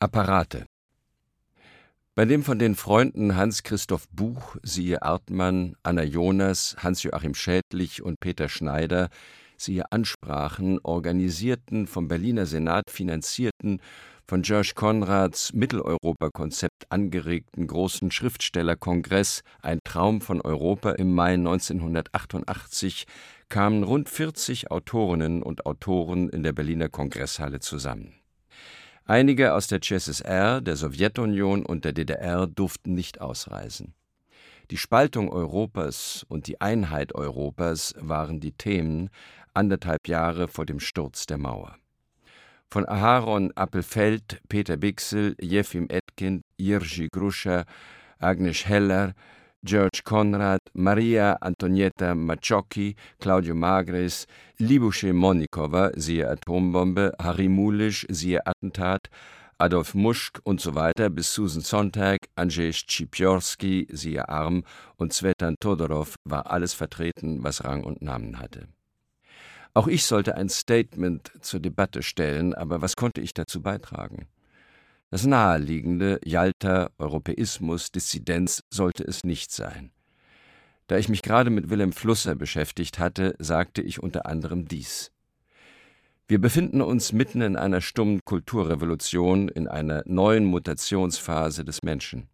Apparate bei dem von den Freunden Hans-Christoph Buch, siehe Artmann, Anna Jonas, Hans-Joachim Schädlich und Peter Schneider, siehe Ansprachen, organisierten, vom Berliner Senat finanzierten, von George Konrads Mitteleuropa-Konzept angeregten großen Schriftstellerkongress Ein Traum von Europa im Mai 1988 kamen rund 40 Autorinnen und Autoren in der Berliner Kongresshalle zusammen. Einige aus der CSSR, der Sowjetunion und der DDR durften nicht ausreisen. Die Spaltung Europas und die Einheit Europas waren die Themen anderthalb Jahre vor dem Sturz der Mauer. Von Aharon Appelfeld, Peter Bixel, Jefim Etkind, Jirzy Gruscher, Agnes Heller, George Conrad, Maria Antonietta Maciocchi, Claudio Magris, Libusche Monikova, siehe Atombombe, Harry Mulisch, siehe Attentat, Adolf Muschk und so weiter bis Susan Sontag, Andrzej Schipiorski, siehe Arm und Svetan Todorov war alles vertreten, was Rang und Namen hatte. Auch ich sollte ein Statement zur Debatte stellen, aber was konnte ich dazu beitragen? Das naheliegende Jalta Europäismus Dissidenz sollte es nicht sein. Da ich mich gerade mit Wilhelm Flusser beschäftigt hatte, sagte ich unter anderem dies. Wir befinden uns mitten in einer stummen Kulturrevolution, in einer neuen Mutationsphase des Menschen.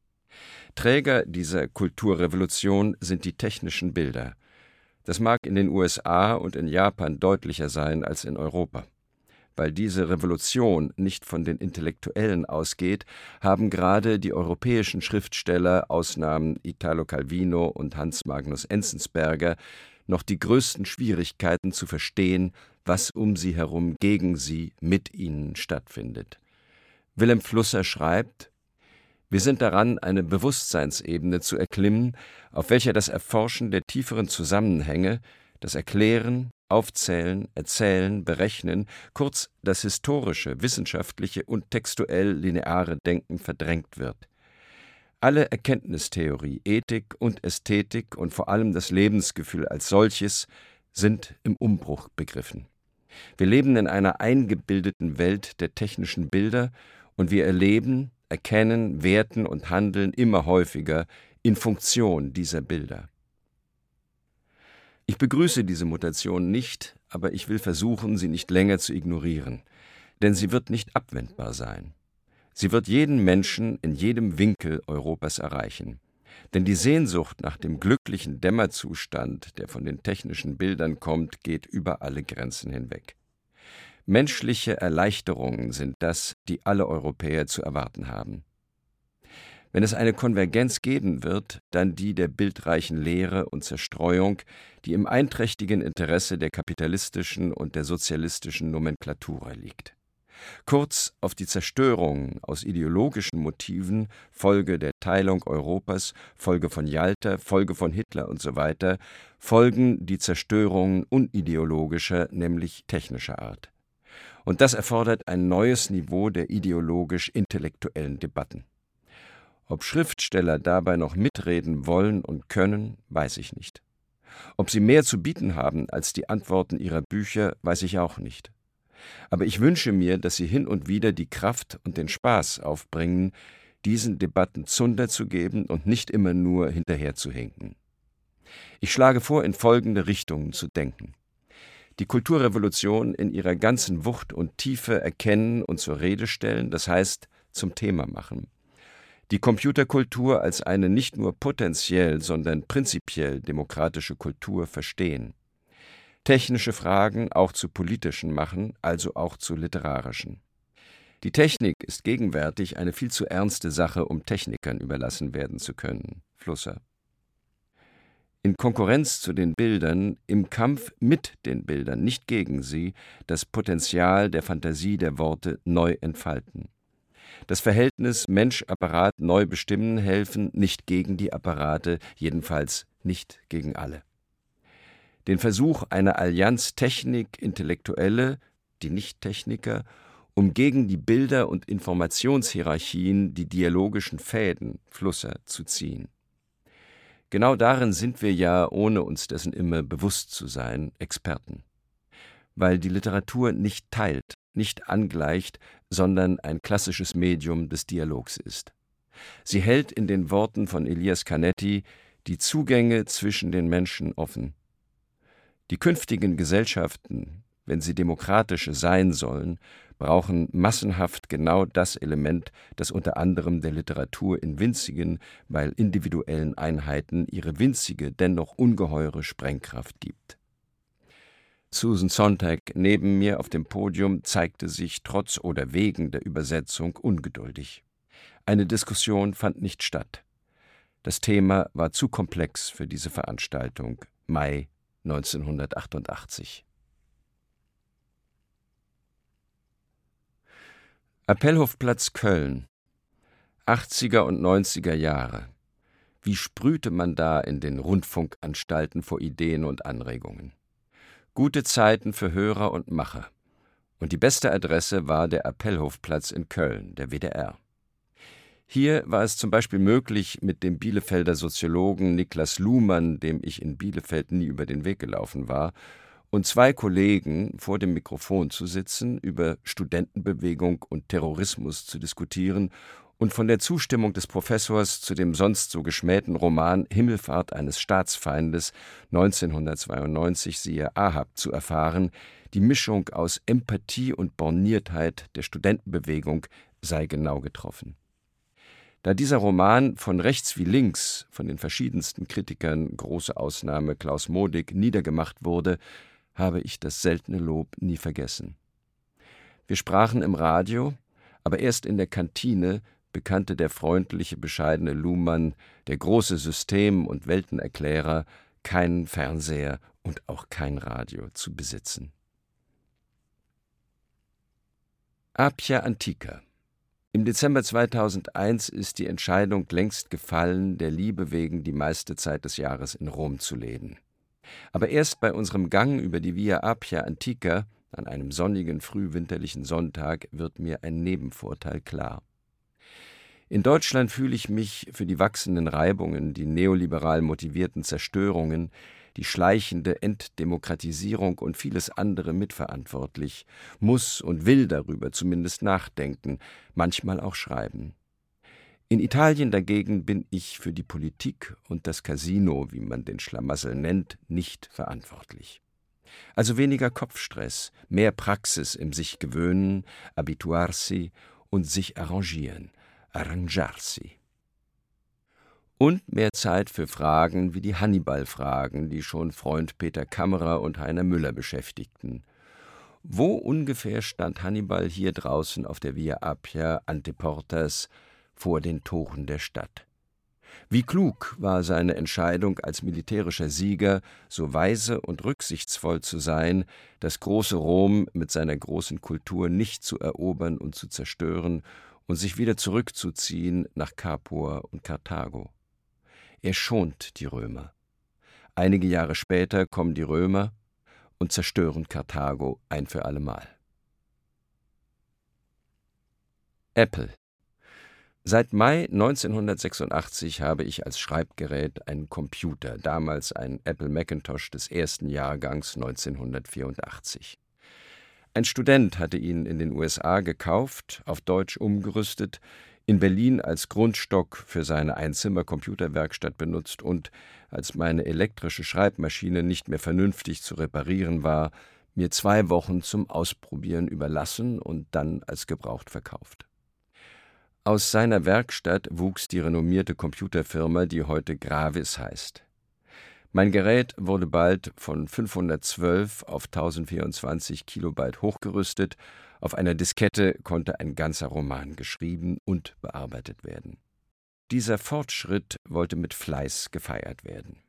Träger dieser Kulturrevolution sind die technischen Bilder. Das mag in den USA und in Japan deutlicher sein als in Europa. Weil diese Revolution nicht von den Intellektuellen ausgeht, haben gerade die europäischen Schriftsteller, Ausnahmen Italo Calvino und Hans Magnus Enzensberger, noch die größten Schwierigkeiten zu verstehen, was um sie herum gegen sie, mit ihnen stattfindet. Wilhelm Flusser schreibt, wir sind daran, eine Bewusstseinsebene zu erklimmen, auf welcher das Erforschen der tieferen Zusammenhänge, das Erklären, Aufzählen, Erzählen, Berechnen, kurz das historische, wissenschaftliche und textuell lineare Denken verdrängt wird. Alle Erkenntnistheorie, Ethik und Ästhetik und vor allem das Lebensgefühl als solches sind im Umbruch begriffen. Wir leben in einer eingebildeten Welt der technischen Bilder und wir erleben, erkennen, werten und handeln immer häufiger in Funktion dieser Bilder. Ich begrüße diese Mutation nicht, aber ich will versuchen, sie nicht länger zu ignorieren, denn sie wird nicht abwendbar sein. Sie wird jeden Menschen in jedem Winkel Europas erreichen. Denn die Sehnsucht nach dem glücklichen Dämmerzustand, der von den technischen Bildern kommt, geht über alle Grenzen hinweg. Menschliche Erleichterungen sind das, die alle Europäer zu erwarten haben. Wenn es eine Konvergenz geben wird, dann die der bildreichen Lehre und Zerstreuung, die im einträchtigen Interesse der kapitalistischen und der sozialistischen Nomenklatura liegt. Kurz auf die Zerstörung aus ideologischen Motiven, Folge der Teilung Europas, Folge von Jalta, Folge von Hitler und so weiter, folgen die Zerstörungen unideologischer, nämlich technischer Art. Und das erfordert ein neues Niveau der ideologisch-intellektuellen Debatten. Ob Schriftsteller dabei noch mitreden wollen und können, weiß ich nicht. Ob sie mehr zu bieten haben als die Antworten ihrer Bücher, weiß ich auch nicht. Aber ich wünsche mir, dass sie hin und wieder die Kraft und den Spaß aufbringen, diesen Debatten Zunder zu geben und nicht immer nur hinterherzuhinken. Ich schlage vor, in folgende Richtungen zu denken. Die Kulturrevolution in ihrer ganzen Wucht und Tiefe erkennen und zur Rede stellen, das heißt zum Thema machen die Computerkultur als eine nicht nur potenziell, sondern prinzipiell demokratische Kultur verstehen. Technische Fragen auch zu politischen machen, also auch zu literarischen. Die Technik ist gegenwärtig eine viel zu ernste Sache, um Technikern überlassen werden zu können. Flusser. In Konkurrenz zu den Bildern, im Kampf mit den Bildern, nicht gegen sie, das Potenzial der Fantasie der Worte neu entfalten das Verhältnis Mensch-Apparat neu bestimmen helfen, nicht gegen die Apparate, jedenfalls nicht gegen alle. Den Versuch einer Allianz Technik-Intellektuelle, die Nicht-Techniker, um gegen die Bilder- und Informationshierarchien die dialogischen Fäden, Flusser, zu ziehen. Genau darin sind wir ja, ohne uns dessen immer bewusst zu sein, Experten. Weil die Literatur nicht teilt, nicht angleicht, sondern ein klassisches Medium des Dialogs ist. Sie hält in den Worten von Elias Canetti die Zugänge zwischen den Menschen offen. Die künftigen Gesellschaften, wenn sie demokratische sein sollen, brauchen massenhaft genau das Element, das unter anderem der Literatur in winzigen, weil individuellen Einheiten ihre winzige, dennoch ungeheure Sprengkraft gibt. Susan Sontag neben mir auf dem Podium zeigte sich trotz oder wegen der Übersetzung ungeduldig. Eine Diskussion fand nicht statt. Das Thema war zu komplex für diese Veranstaltung. Mai 1988. Appellhofplatz Köln 80er und 90er Jahre. Wie sprühte man da in den Rundfunkanstalten vor Ideen und Anregungen? Gute Zeiten für Hörer und Macher. Und die beste Adresse war der Appellhofplatz in Köln, der WDR. Hier war es zum Beispiel möglich, mit dem Bielefelder Soziologen Niklas Luhmann, dem ich in Bielefeld nie über den Weg gelaufen war, und zwei Kollegen vor dem Mikrofon zu sitzen, über Studentenbewegung und Terrorismus zu diskutieren und von der Zustimmung des Professors zu dem sonst so geschmähten Roman Himmelfahrt eines Staatsfeindes 1992 siehe Ahab zu erfahren, die Mischung aus Empathie und Borniertheit der Studentenbewegung sei genau getroffen. Da dieser Roman von rechts wie links von den verschiedensten Kritikern, große Ausnahme Klaus Modig, niedergemacht wurde, habe ich das seltene Lob nie vergessen. Wir sprachen im Radio, aber erst in der Kantine bekannte der freundliche, bescheidene Luhmann, der große System- und Weltenerklärer, keinen Fernseher und auch kein Radio zu besitzen. Apia Antica Im Dezember 2001 ist die Entscheidung längst gefallen, der Liebe wegen die meiste Zeit des Jahres in Rom zu leben. Aber erst bei unserem Gang über die Via Appia Antica an einem sonnigen frühwinterlichen Sonntag wird mir ein Nebenvorteil klar. In Deutschland fühle ich mich für die wachsenden Reibungen, die neoliberal motivierten Zerstörungen, die schleichende Entdemokratisierung und vieles andere mitverantwortlich, muss und will darüber zumindest nachdenken, manchmal auch schreiben. In Italien dagegen bin ich für die Politik und das Casino, wie man den Schlamassel nennt, nicht verantwortlich. Also weniger Kopfstress, mehr Praxis im sich gewöhnen, habituarsi und sich arrangieren, arrangiarsi. Und mehr Zeit für Fragen wie die Hannibal-Fragen, die schon Freund Peter Kammerer und Heiner Müller beschäftigten. Wo ungefähr stand Hannibal hier draußen auf der Via Appia ante Portas vor den Toren der Stadt. Wie klug war seine Entscheidung als militärischer Sieger, so weise und rücksichtsvoll zu sein, das große Rom mit seiner großen Kultur nicht zu erobern und zu zerstören und sich wieder zurückzuziehen nach Capua und Karthago. Er schont die Römer. Einige Jahre später kommen die Römer und zerstören Karthago ein für allemal. Apple Seit Mai 1986 habe ich als Schreibgerät einen Computer, damals ein Apple Macintosh des ersten Jahrgangs 1984. Ein Student hatte ihn in den USA gekauft, auf Deutsch umgerüstet, in Berlin als Grundstock für seine Einzimmer-Computerwerkstatt benutzt und, als meine elektrische Schreibmaschine nicht mehr vernünftig zu reparieren war, mir zwei Wochen zum Ausprobieren überlassen und dann als gebraucht verkauft. Aus seiner Werkstatt wuchs die renommierte Computerfirma, die heute Gravis heißt. Mein Gerät wurde bald von 512 auf 1024 Kilobyte hochgerüstet, auf einer Diskette konnte ein ganzer Roman geschrieben und bearbeitet werden. Dieser Fortschritt wollte mit Fleiß gefeiert werden.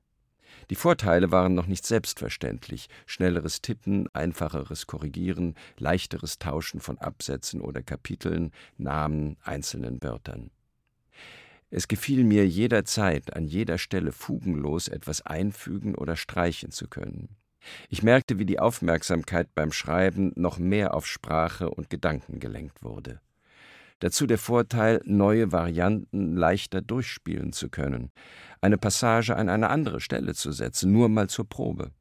Die Vorteile waren noch nicht selbstverständlich. Schnelleres Tippen, einfacheres Korrigieren, leichteres Tauschen von Absätzen oder Kapiteln, Namen, einzelnen Wörtern. Es gefiel mir jederzeit, an jeder Stelle fugenlos etwas einfügen oder streichen zu können. Ich merkte, wie die Aufmerksamkeit beim Schreiben noch mehr auf Sprache und Gedanken gelenkt wurde. Dazu der Vorteil, neue Varianten leichter durchspielen zu können, eine Passage an eine andere Stelle zu setzen, nur mal zur Probe.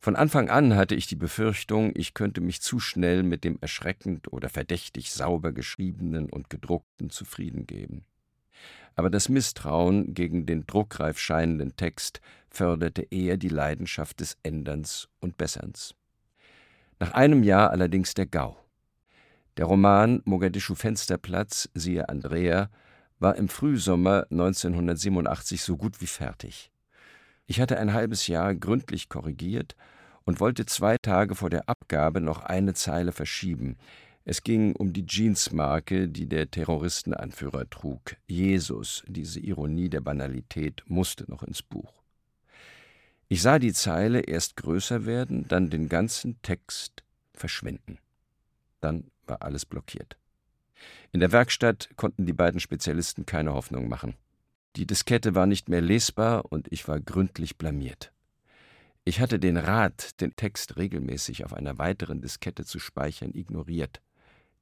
Von Anfang an hatte ich die Befürchtung, ich könnte mich zu schnell mit dem erschreckend oder verdächtig sauber geschriebenen und gedruckten zufrieden geben. Aber das Misstrauen gegen den druckreif scheinenden Text förderte eher die Leidenschaft des Änderns und Besserns. Nach einem Jahr allerdings der Gau. Der Roman Mogadischu Fensterplatz, siehe Andrea, war im Frühsommer 1987 so gut wie fertig. Ich hatte ein halbes Jahr gründlich korrigiert und wollte zwei Tage vor der Abgabe noch eine Zeile verschieben. Es ging um die Jeansmarke, die der Terroristenanführer trug. Jesus, diese Ironie der Banalität, musste noch ins Buch. Ich sah die Zeile erst größer werden, dann den ganzen Text verschwinden. Dann war alles blockiert. In der Werkstatt konnten die beiden Spezialisten keine Hoffnung machen. Die Diskette war nicht mehr lesbar und ich war gründlich blamiert. Ich hatte den Rat, den Text regelmäßig auf einer weiteren Diskette zu speichern, ignoriert.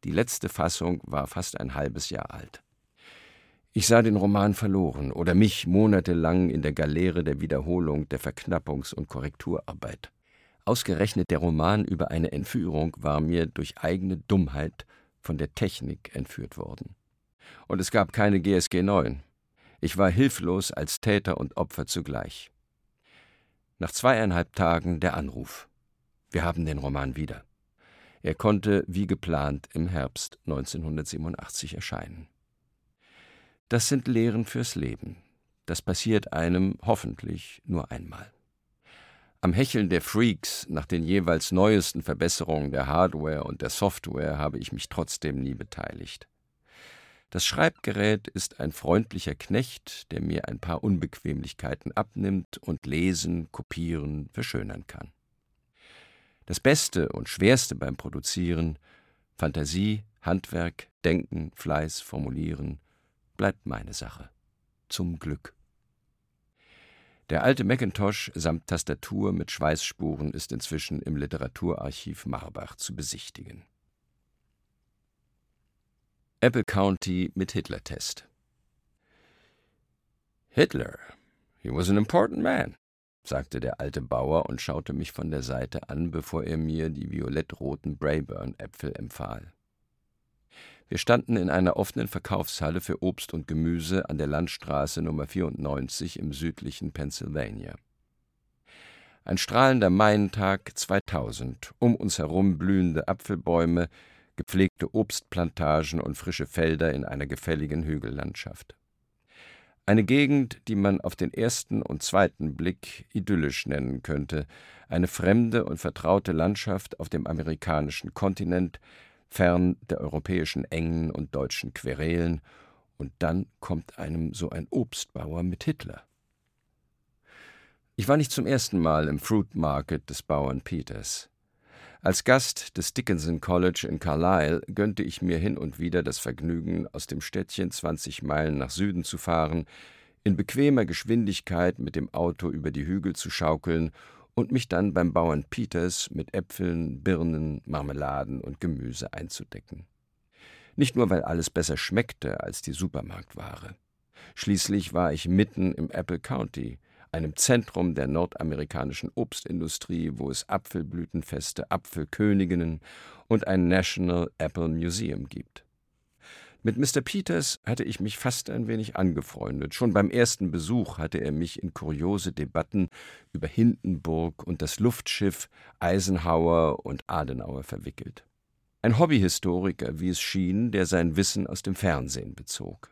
Die letzte Fassung war fast ein halbes Jahr alt. Ich sah den Roman verloren oder mich monatelang in der Galeere der Wiederholung, der Verknappungs- und Korrekturarbeit. Ausgerechnet der Roman über eine Entführung war mir durch eigene Dummheit von der Technik entführt worden. Und es gab keine GSG 9. Ich war hilflos als Täter und Opfer zugleich. Nach zweieinhalb Tagen der Anruf. Wir haben den Roman wieder. Er konnte wie geplant im Herbst 1987 erscheinen. Das sind Lehren fürs Leben. Das passiert einem hoffentlich nur einmal. Am Hecheln der Freaks nach den jeweils neuesten Verbesserungen der Hardware und der Software habe ich mich trotzdem nie beteiligt. Das Schreibgerät ist ein freundlicher Knecht, der mir ein paar Unbequemlichkeiten abnimmt und lesen, kopieren, verschönern kann. Das Beste und Schwerste beim Produzieren Fantasie, Handwerk, Denken, Fleiß, Formulieren, bleibt meine Sache. Zum Glück. Der alte Macintosh samt Tastatur mit Schweißspuren ist inzwischen im Literaturarchiv Marbach zu besichtigen. Apple County mit Hitler-Test. Hitler, he was an important man, sagte der alte Bauer und schaute mich von der Seite an, bevor er mir die violettroten Brayburn-Äpfel empfahl. Wir standen in einer offenen Verkaufshalle für Obst und Gemüse an der Landstraße Nummer 94 im südlichen Pennsylvania. Ein strahlender Maientag 2000, um uns herum blühende Apfelbäume, gepflegte Obstplantagen und frische Felder in einer gefälligen Hügellandschaft. Eine Gegend, die man auf den ersten und zweiten Blick idyllisch nennen könnte, eine fremde und vertraute Landschaft auf dem amerikanischen Kontinent, fern der europäischen Engen und deutschen Querelen, und dann kommt einem so ein Obstbauer mit Hitler. Ich war nicht zum ersten Mal im Fruit Market des Bauern Peters. Als Gast des Dickinson College in Carlisle gönnte ich mir hin und wieder das Vergnügen, aus dem Städtchen 20 Meilen nach Süden zu fahren, in bequemer Geschwindigkeit mit dem Auto über die Hügel zu schaukeln und mich dann beim Bauern Peters mit Äpfeln, Birnen, Marmeladen und Gemüse einzudecken. Nicht nur, weil alles besser schmeckte als die Supermarktware. Schließlich war ich mitten im Apple County, einem Zentrum der nordamerikanischen Obstindustrie, wo es Apfelblütenfeste, Apfelköniginnen und ein National Apple Museum gibt. Mit Mr. Peters hatte ich mich fast ein wenig angefreundet. Schon beim ersten Besuch hatte er mich in kuriose Debatten über Hindenburg und das Luftschiff Eisenhower und Adenauer verwickelt. Ein Hobbyhistoriker, wie es schien, der sein Wissen aus dem Fernsehen bezog.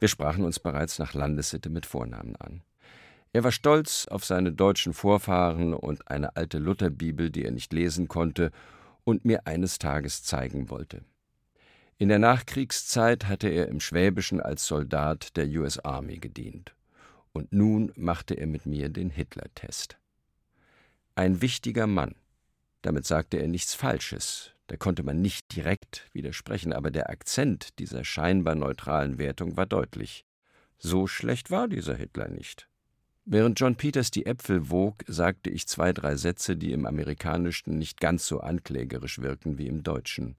Wir sprachen uns bereits nach Landessitte mit Vornamen an. Er war stolz auf seine deutschen Vorfahren und eine alte Lutherbibel, die er nicht lesen konnte und mir eines Tages zeigen wollte. In der Nachkriegszeit hatte er im Schwäbischen als Soldat der US Army gedient. Und nun machte er mit mir den Hitler-Test. Ein wichtiger Mann. Damit sagte er nichts Falsches. Da konnte man nicht direkt widersprechen, aber der Akzent dieser scheinbar neutralen Wertung war deutlich. So schlecht war dieser Hitler nicht. Während John Peters die Äpfel wog, sagte ich zwei, drei Sätze, die im Amerikanischen nicht ganz so anklägerisch wirkten wie im Deutschen.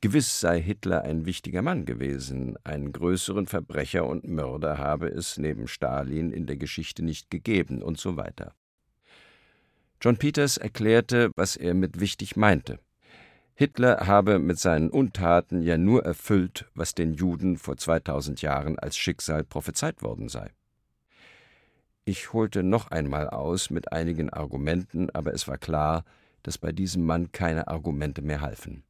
Gewiss sei Hitler ein wichtiger Mann gewesen, einen größeren Verbrecher und Mörder habe es neben Stalin in der Geschichte nicht gegeben und so weiter. John Peters erklärte, was er mit wichtig meinte. Hitler habe mit seinen Untaten ja nur erfüllt, was den Juden vor 2000 Jahren als Schicksal prophezeit worden sei. Ich holte noch einmal aus mit einigen Argumenten, aber es war klar, dass bei diesem Mann keine Argumente mehr halfen.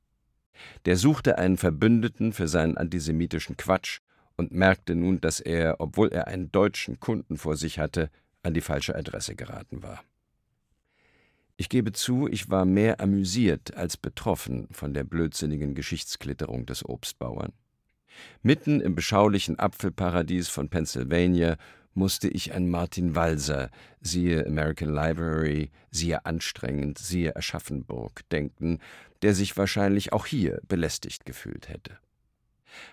Der suchte einen Verbündeten für seinen antisemitischen Quatsch und merkte nun, dass er, obwohl er einen deutschen Kunden vor sich hatte, an die falsche Adresse geraten war. Ich gebe zu, ich war mehr amüsiert als betroffen von der blödsinnigen Geschichtsklitterung des Obstbauern. Mitten im beschaulichen Apfelparadies von Pennsylvania musste ich an Martin Walser, siehe American Library, siehe anstrengend, siehe Aschaffenburg denken, der sich wahrscheinlich auch hier belästigt gefühlt hätte.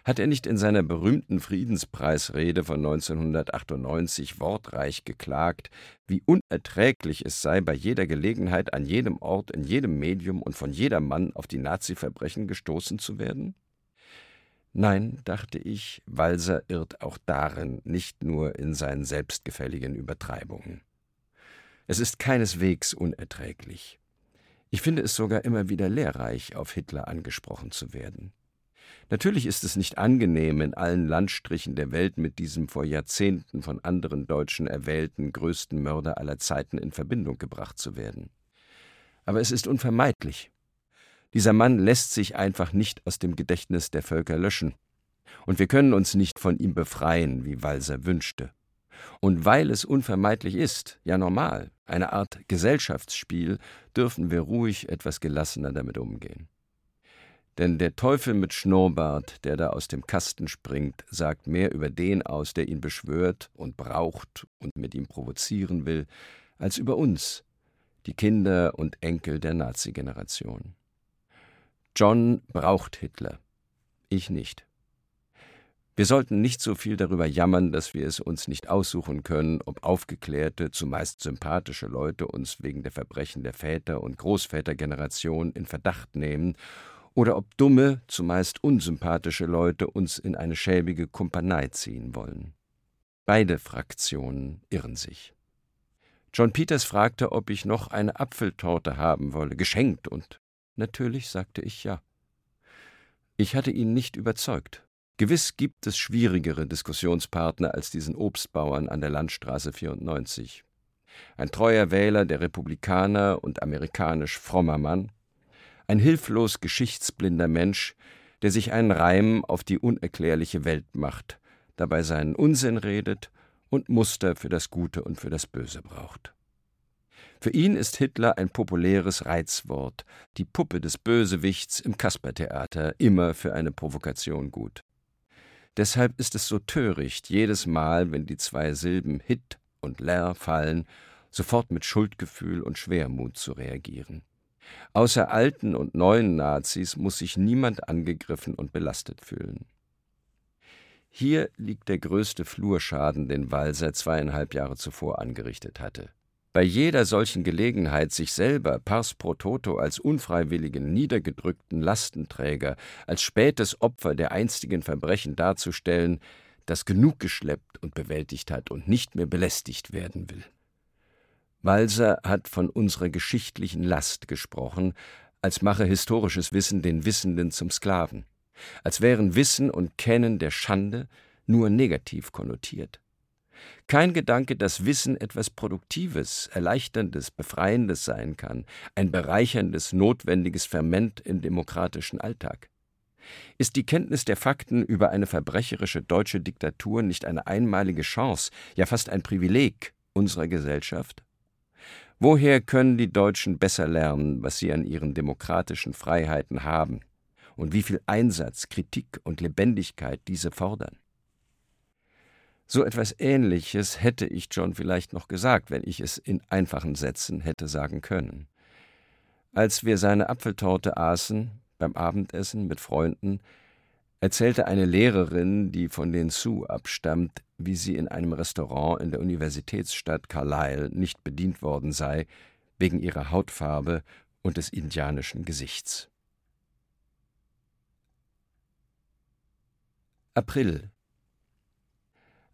Hat er nicht in seiner berühmten Friedenspreisrede von 1998 wortreich geklagt, wie unerträglich es sei, bei jeder Gelegenheit, an jedem Ort, in jedem Medium und von jedermann auf die Nazi-Verbrechen gestoßen zu werden? Nein, dachte ich, Walser irrt auch darin, nicht nur in seinen selbstgefälligen Übertreibungen. Es ist keineswegs unerträglich. Ich finde es sogar immer wieder lehrreich, auf Hitler angesprochen zu werden. Natürlich ist es nicht angenehm, in allen Landstrichen der Welt mit diesem vor Jahrzehnten von anderen Deutschen erwählten größten Mörder aller Zeiten in Verbindung gebracht zu werden. Aber es ist unvermeidlich. Dieser Mann lässt sich einfach nicht aus dem Gedächtnis der Völker löschen. Und wir können uns nicht von ihm befreien, wie Walser wünschte. Und weil es unvermeidlich ist, ja normal, eine Art Gesellschaftsspiel, dürfen wir ruhig etwas gelassener damit umgehen. Denn der Teufel mit Schnurrbart, der da aus dem Kasten springt, sagt mehr über den aus, der ihn beschwört und braucht und mit ihm provozieren will, als über uns, die Kinder und Enkel der Nazi-Generation. John braucht Hitler, ich nicht. Wir sollten nicht so viel darüber jammern, dass wir es uns nicht aussuchen können, ob aufgeklärte, zumeist sympathische Leute uns wegen der Verbrechen der Väter- und Großvätergeneration in Verdacht nehmen oder ob dumme, zumeist unsympathische Leute uns in eine schäbige Kumpanei ziehen wollen. Beide Fraktionen irren sich. John Peters fragte, ob ich noch eine Apfeltorte haben wolle, geschenkt, und natürlich sagte ich ja. Ich hatte ihn nicht überzeugt. Gewiss gibt es schwierigere Diskussionspartner als diesen Obstbauern an der Landstraße 94. Ein treuer Wähler der Republikaner und amerikanisch frommer Mann, ein hilflos geschichtsblinder Mensch, der sich einen Reim auf die unerklärliche Welt macht, dabei seinen Unsinn redet und Muster für das Gute und für das Böse braucht. Für ihn ist Hitler ein populäres Reizwort, die Puppe des Bösewichts im Kaspertheater, immer für eine Provokation gut. Deshalb ist es so töricht, jedes Mal, wenn die zwei Silben Hit und Ler fallen, sofort mit Schuldgefühl und Schwermut zu reagieren. Außer alten und neuen Nazis muss sich niemand angegriffen und belastet fühlen. Hier liegt der größte Flurschaden, den Walser zweieinhalb Jahre zuvor angerichtet hatte. Bei jeder solchen Gelegenheit, sich selber pars pro toto als unfreiwilligen, niedergedrückten Lastenträger, als spätes Opfer der einstigen Verbrechen darzustellen, das genug geschleppt und bewältigt hat und nicht mehr belästigt werden will. Walser hat von unserer geschichtlichen Last gesprochen, als mache historisches Wissen den Wissenden zum Sklaven, als wären Wissen und Kennen der Schande nur negativ konnotiert. Kein Gedanke, dass Wissen etwas Produktives, Erleichterndes, Befreiendes sein kann, ein bereicherndes, notwendiges Ferment im demokratischen Alltag. Ist die Kenntnis der Fakten über eine verbrecherische deutsche Diktatur nicht eine einmalige Chance, ja fast ein Privileg unserer Gesellschaft? Woher können die Deutschen besser lernen, was sie an ihren demokratischen Freiheiten haben und wie viel Einsatz, Kritik und Lebendigkeit diese fordern? So etwas Ähnliches hätte ich John vielleicht noch gesagt, wenn ich es in einfachen Sätzen hätte sagen können. Als wir seine Apfeltorte aßen, beim Abendessen mit Freunden, erzählte eine Lehrerin, die von den Sioux abstammt, wie sie in einem Restaurant in der Universitätsstadt Carlisle nicht bedient worden sei, wegen ihrer Hautfarbe und des indianischen Gesichts. April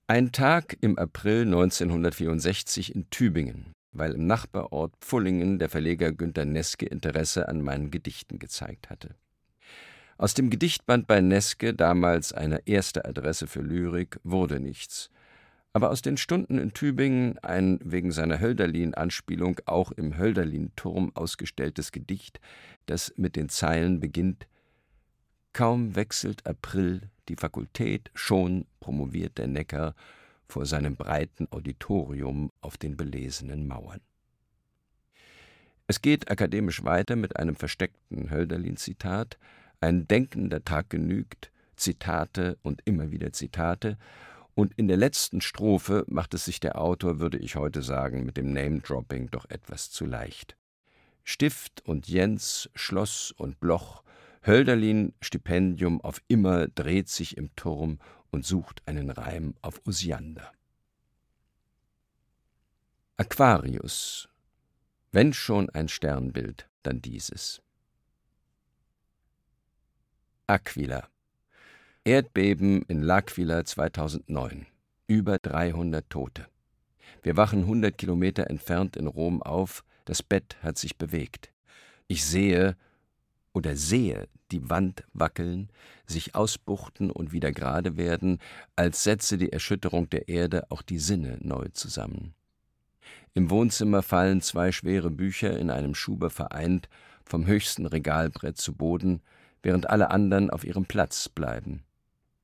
Ein Tag im April 1964 in Tübingen, weil im Nachbarort Pfullingen der Verleger Günter Neske Interesse an meinen Gedichten gezeigt hatte. Aus dem Gedichtband bei Neske, damals eine erste Adresse für Lyrik, wurde nichts. Aber aus den Stunden in Tübingen ein wegen seiner Hölderlin-Anspielung auch im Hölderlin-Turm ausgestelltes Gedicht, das mit den Zeilen beginnt: Kaum wechselt April die Fakultät, schon promoviert der Neckar vor seinem breiten Auditorium auf den belesenen Mauern. Es geht akademisch weiter mit einem versteckten Hölderlin-Zitat: Ein denkender Tag genügt, Zitate und immer wieder Zitate, und in der letzten Strophe macht es sich der Autor, würde ich heute sagen, mit dem Name-Dropping doch etwas zu leicht. Stift und Jens, Schloss und Bloch, Hölderlin Stipendium auf immer dreht sich im Turm und sucht einen Reim auf Osiander. Aquarius. Wenn schon ein Sternbild, dann dieses. Aquila. Erdbeben in L'Aquila 2009. Über 300 Tote. Wir wachen 100 Kilometer entfernt in Rom auf. Das Bett hat sich bewegt. Ich sehe oder sehe die Wand wackeln, sich ausbuchten und wieder gerade werden, als setze die Erschütterung der Erde auch die Sinne neu zusammen. Im Wohnzimmer fallen zwei schwere Bücher in einem Schuber vereint vom höchsten Regalbrett zu Boden, während alle anderen auf ihrem Platz bleiben.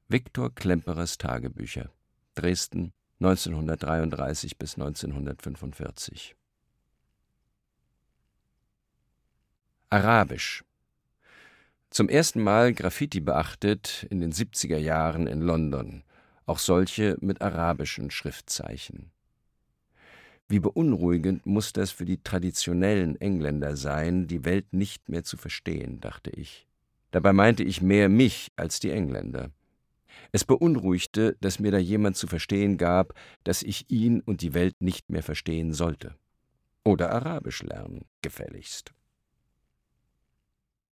Viktor Klemperers Tagebücher. Dresden 1933 bis 1945. Arabisch. Zum ersten Mal Graffiti beachtet in den 70er Jahren in London, auch solche mit arabischen Schriftzeichen. Wie beunruhigend muss das für die traditionellen Engländer sein, die Welt nicht mehr zu verstehen, dachte ich. Dabei meinte ich mehr mich als die Engländer. Es beunruhigte, dass mir da jemand zu verstehen gab, dass ich ihn und die Welt nicht mehr verstehen sollte. Oder Arabisch lernen, gefälligst.